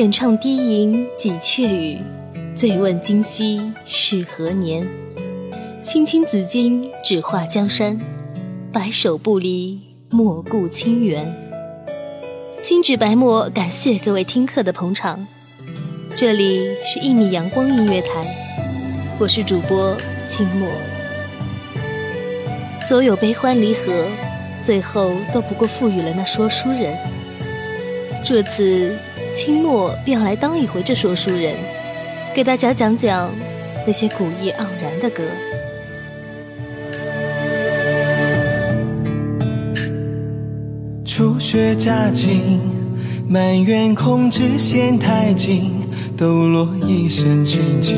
浅唱低吟几阙语，醉问今夕是何年？青青子衿，只画江山；白首不离，莫顾清源。青纸白墨，感谢各位听课的捧场。这里是一米阳光音乐台，我是主播清墨。所有悲欢离合，最后都不过赋予了那说书人。这次，清末便要来当一回这说书人，给大家讲讲那些古意盎然的歌。初雪乍晴，满园空枝嫌太近，抖落一身清静。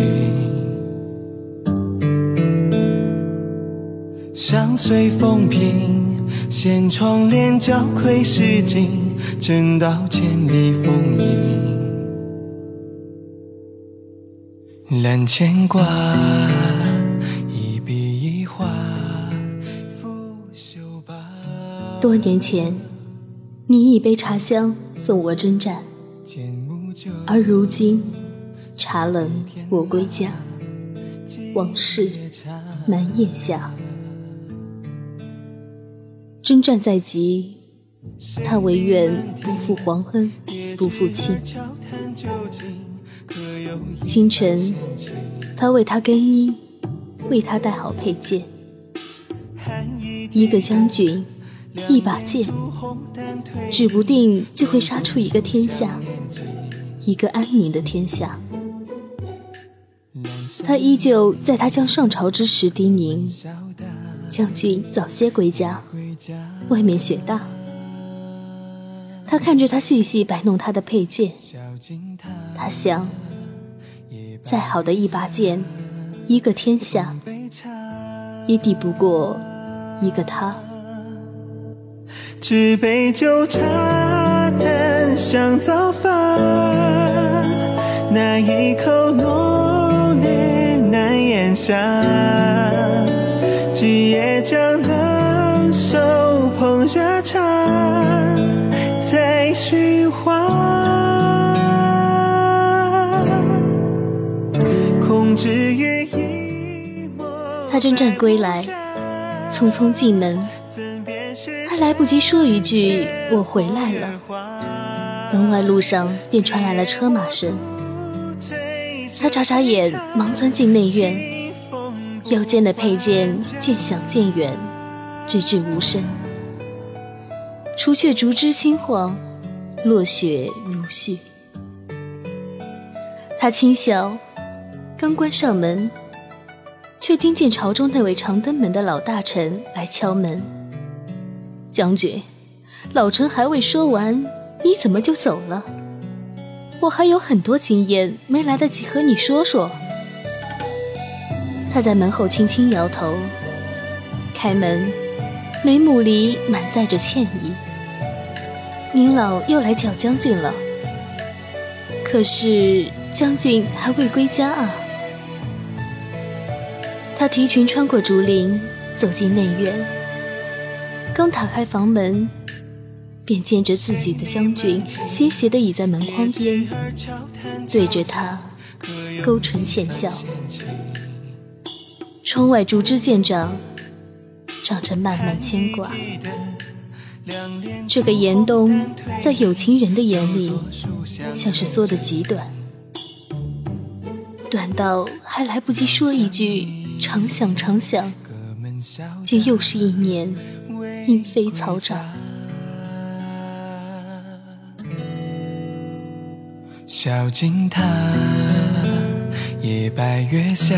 相随风平，掀窗帘交窥诗景，正道千里风影。揽牵挂，一笔一画，拂袖罢。多年前，你一杯茶香送我征战，而如今，茶冷我归家，往事难咽下。征战在即，他唯愿不负皇恩，不负卿。清晨，他为他更衣，为他带好佩剑。一个将军，一把剑，指不定就会杀出一个天下，一个安宁的天下。他依旧在他将上朝之时叮咛：“将军早些归家，外面雪大。”他看着他细细摆弄他的佩剑，他想。再好的一把剑，一个天下，也抵不过一个他。纸杯酒茶淡像早饭，那一口浓烈难咽下。几夜将冷手捧热茶，在寻欢。他征战归来，匆匆进门，还来不及说一句“我回来了”，门外路上便传来了车马声。他眨眨眼，忙钻进内院，腰间的佩剑渐响渐远，直至无声。除却竹枝轻晃，落雪如絮。他轻笑，刚关上门。却听见朝中那位长登门的老大臣来敲门。将军，老臣还未说完，你怎么就走了？我还有很多经验没来得及和你说说。他在门后轻轻摇头，开门，眉目里满载着歉意。您老又来叫将军了，可是将军还未归家啊。他提裙穿过竹林，走进内院。刚打开房门，便见着自己的将军斜斜地倚在门框边，对着他勾唇浅笑。窗外竹枝渐长，长着漫漫牵挂。这个严冬，在有情人的眼里，像是缩得极短，短到还来不及说一句。常想常想，就又是一年莺飞草长。小径塔，夜白月下，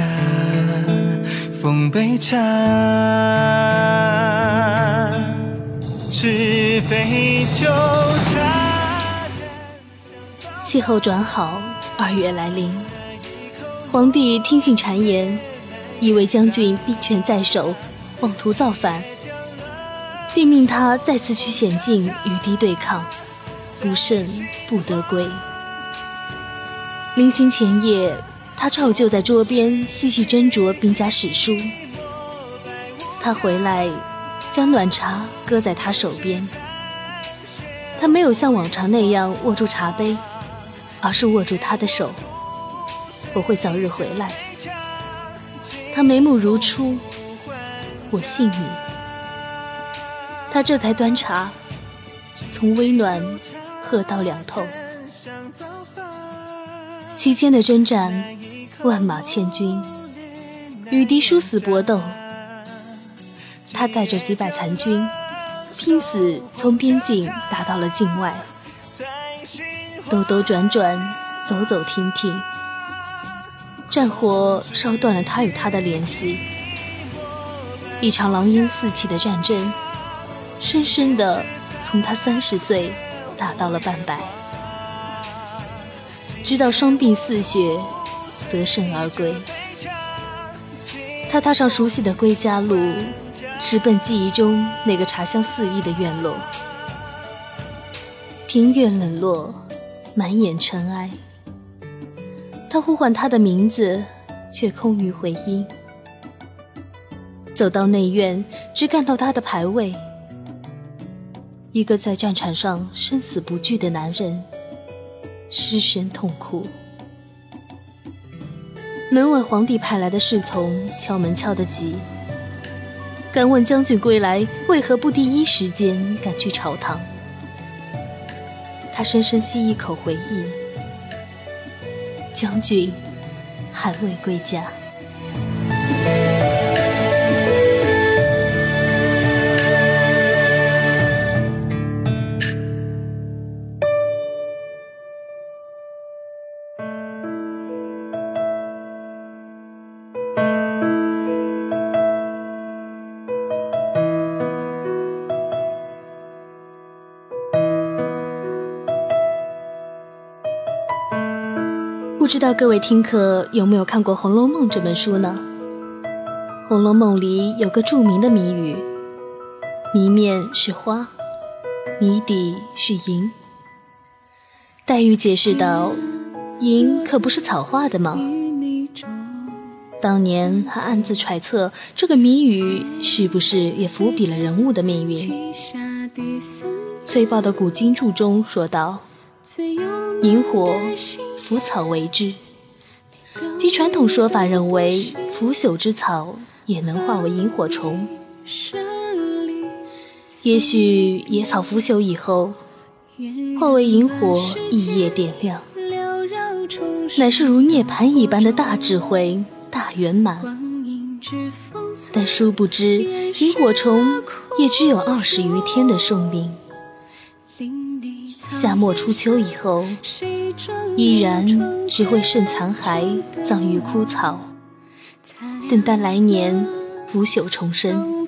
奉杯茶。只杯酒。气候转好，二月来临，皇帝听信谗言，以为将军兵权在手，妄图造反，并命他再次去险境与敌对抗，不胜不得归。临行前夜，他照旧在桌边细细斟酌兵家史书。他回来，将暖茶搁在他手边。他没有像往常那样握住茶杯，而是握住他的手。我会早日回来。他眉目如初，我信你。他这才端茶，从微暖喝到凉透。期间的征战，万马千军，与敌殊死搏斗。他带着几百残军，拼死从边境打到了境外，兜兜转转，走走停停，战火烧断了他与他的联系。一场狼烟四起的战争，深深的从他三十岁打到了半百，直到双鬓似雪，得胜而归。他踏上熟悉的归家路。直奔记忆中那个茶香四溢的院落，庭院冷落，满眼尘埃。他呼唤他的名字，却空余回音。走到内院，只看到他的牌位，一个在战场上生死不惧的男人，失声痛哭。门外皇帝派来的侍从敲门敲得急。敢问将军归来，为何不第一时间赶去朝堂？他深深吸一口，回忆：将军还未归家。不知道各位听客有没有看过《红楼梦》这本书呢？《红楼梦》里有个著名的谜语，谜面是花，谜底是银。黛玉解释道：“银可不是草画的吗？”当年还暗自揣测这个谜语是不是也伏笔了人物的命运。崔豹的《古今注》中说道：“萤火。”腐草为之，即传统说法认为，腐朽之草也能化为萤火虫。也许野草腐朽以后，化为萤火，一夜点亮，乃是如涅槃一般的大智慧、大圆满。但殊不知，萤火虫也只有二十余天的寿命。夏末初秋以后。依然只会剩残骸，葬于枯草，等待来年腐朽重生。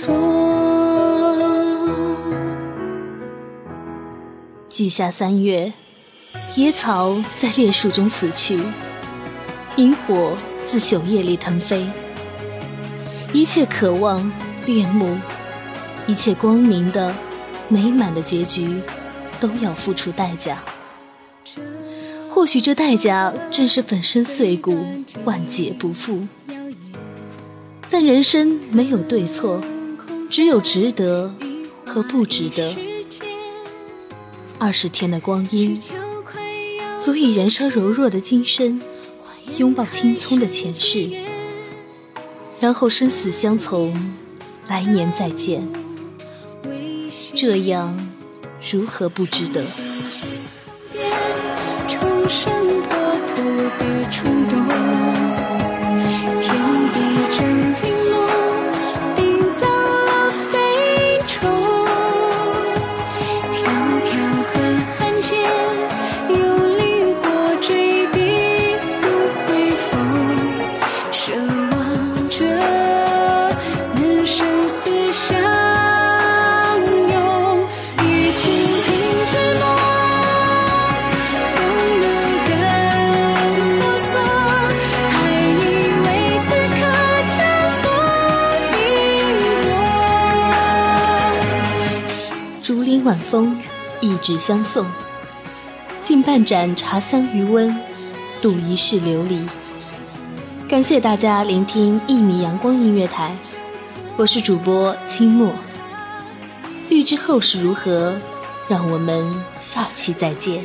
错季夏三月，野草在烈树中死去，萤火自朽叶里腾飞。一切渴望、恋慕，一切光明的、美满的结局，都要付出代价。或许这代价正是粉身碎骨、万劫不复。但人生没有对错，只有值得和不值得。二十天的光阴，足以燃烧柔弱的今生，拥抱青葱的前世，然后生死相从，来年再见，这样如何不值得？重生破土的冲动。一纸相送，敬半盏茶香余温，度一世流离。感谢大家聆听一米阳光音乐台，我是主播清末。欲知后事如何，让我们下期再见。